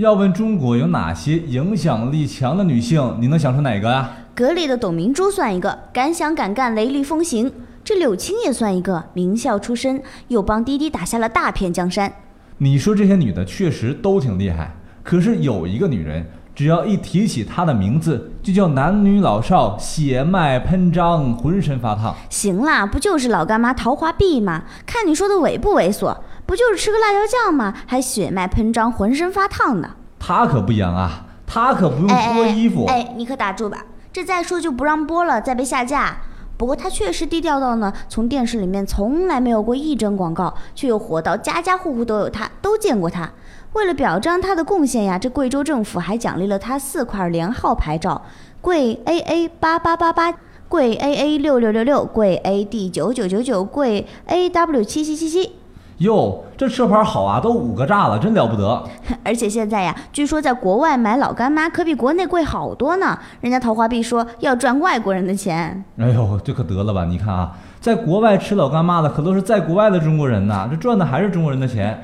要问中国有哪些影响力强的女性，你能想出哪个啊？格力的董明珠算一个，敢想敢干，雷厉风行。这柳青也算一个，名校出身，又帮滴滴打下了大片江山。你说这些女的确实都挺厉害，可是有一个女人，只要一提起她的名字，就叫男女老少血脉喷张，浑身发烫。行啦，不就是老干妈陶华碧吗？看你说的猥不猥琐？不就是吃个辣椒酱吗？还血脉喷张，浑身发烫呢？他可不一样啊，他可不用脱衣服。哎，你可打住吧，这再说就不让播了，再被下架。不过他确实低调到呢，从电视里面从来没有过一帧广告，却又火到家家户户都有他，都见过他。为了表彰他的贡献呀，这贵州政府还奖励了他四块连号牌照：贵 AA 八八八八、贵 AA 六六六六、贵 AD 九九九九、贵 AW 七七七七。哟，这车牌好啊，都五个炸了，真了不得！而且现在呀，据说在国外买老干妈可比国内贵好多呢。人家陶华碧说要赚外国人的钱。哎呦，这可得了吧！你看啊，在国外吃老干妈的可都是在国外的中国人呐，这赚的还是中国人的钱。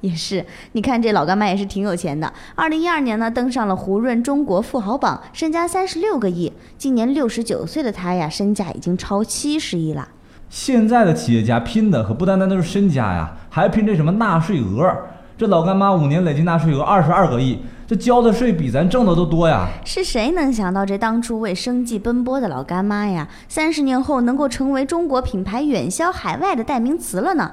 也是，你看这老干妈也是挺有钱的。二零一二年呢，登上了胡润中国富豪榜，身家三十六个亿。今年六十九岁的他呀，身价已经超七十亿了。现在的企业家拼的可不单单都是身家呀，还拼这什么纳税额。这老干妈五年累计纳税额二十二个亿，这交的税比咱挣的都多呀。是谁能想到这当初为生计奔波的老干妈呀，三十年后能够成为中国品牌远销海外的代名词了呢？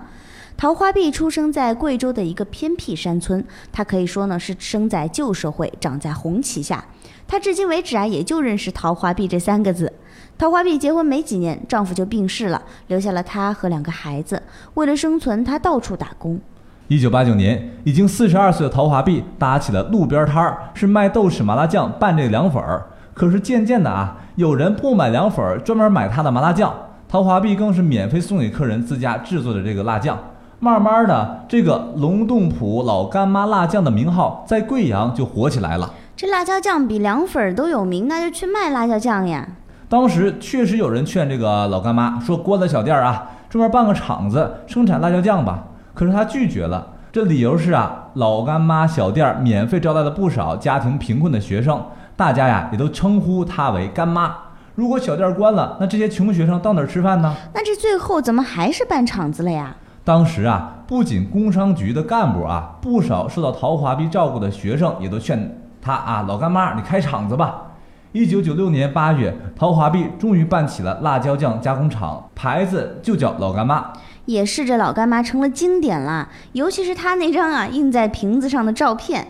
陶华碧出生在贵州的一个偏僻山村，她可以说呢是生在旧社会，长在红旗下。她至今为止啊，也就认识陶华碧这三个字。陶华碧结婚没几年，丈夫就病逝了，留下了她和两个孩子。为了生存，她到处打工。一九八九年，已经四十二岁的陶华碧搭起了路边摊儿，是卖豆豉麻辣酱拌这个凉粉儿。可是渐渐的啊，有人不买凉粉儿，专门买她的麻辣酱。陶华碧更是免费送给客人自家制作的这个辣酱。慢慢的，这个龙洞铺老干妈辣酱的名号在贵阳就火起来了。这辣椒酱比凉粉儿都有名，那就去卖辣椒酱呀。当时确实有人劝这个老干妈说：“关了小店啊，专门办个厂子生产辣椒酱吧。”可是他拒绝了，这理由是啊，老干妈小店免费招待了不少家庭贫困的学生，大家呀也都称呼她为干妈。如果小店关了，那这些穷学生到哪儿吃饭呢？那这最后怎么还是办厂子了呀？当时啊，不仅工商局的干部啊，不少受到陶华碧照顾的学生也都劝他啊，老干妈你开厂子吧。一九九六年八月，陶华碧终于办起了辣椒酱加工厂，牌子就叫老干妈。也是这老干妈成了经典了，尤其是他那张啊印在瓶子上的照片。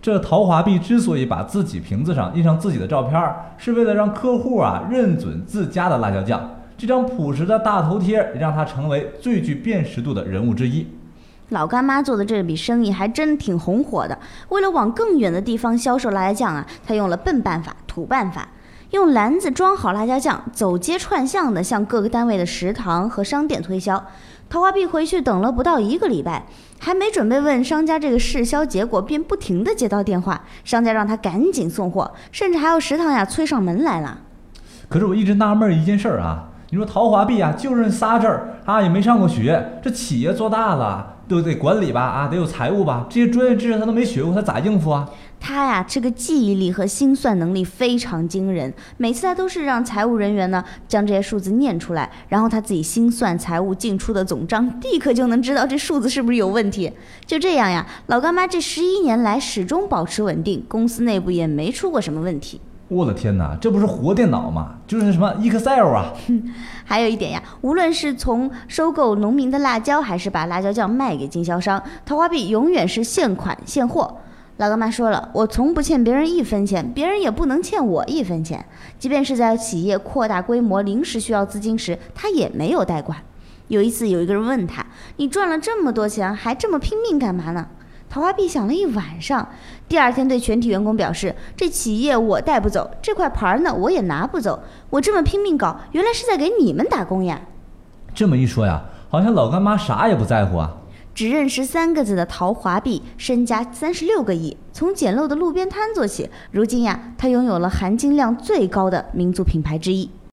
这陶华碧之所以把自己瓶子上印上自己的照片，是为了让客户啊认准自家的辣椒酱。这张朴实的大头贴让他成为最具辨识度的人物之一。老干妈做的这笔生意还真挺红火的。为了往更远的地方销售辣椒酱啊，他用了笨办法、土办法，用篮子装好辣椒酱，走街串巷的向各个单位的食堂和商店推销。陶华碧回去等了不到一个礼拜，还没准备问商家这个试销结果，便不停的接到电话，商家让他赶紧送货，甚至还有食堂呀催上门来了。可是我一直纳闷一件事儿啊，你说陶华碧啊，就认仨字儿啊，也没上过学，这企业做大了。都得管理吧，啊，得有财务吧，这些专业知识他都没学过，他咋应付啊？他呀，这个记忆力和心算能力非常惊人。每次他都是让财务人员呢将这些数字念出来，然后他自己心算财务进出的总账，立刻就能知道这数字是不是有问题。就这样呀，老干妈这十一年来始终保持稳定，公司内部也没出过什么问题。我的天哪，这不是活电脑吗？就是什么 Excel 啊！还有一点呀，无论是从收购农民的辣椒，还是把辣椒酱卖给经销商，桃花币永远是现款现货。老干妈说了，我从不欠别人一分钱，别人也不能欠我一分钱。即便是在企业扩大规模、临时需要资金时，他也没有贷款。有一次，有一个人问他：“你赚了这么多钱，还这么拼命干嘛呢？”陶华碧想了一晚上，第二天对全体员工表示：“这企业我带不走，这块牌呢我也拿不走。我这么拼命搞，原来是在给你们打工呀。”这么一说呀，好像老干妈啥也不在乎啊。只认识三个字的陶华碧，身家三十六个亿，从简陋的路边摊做起，如今呀，他拥有了含金量最高的民族品牌之一。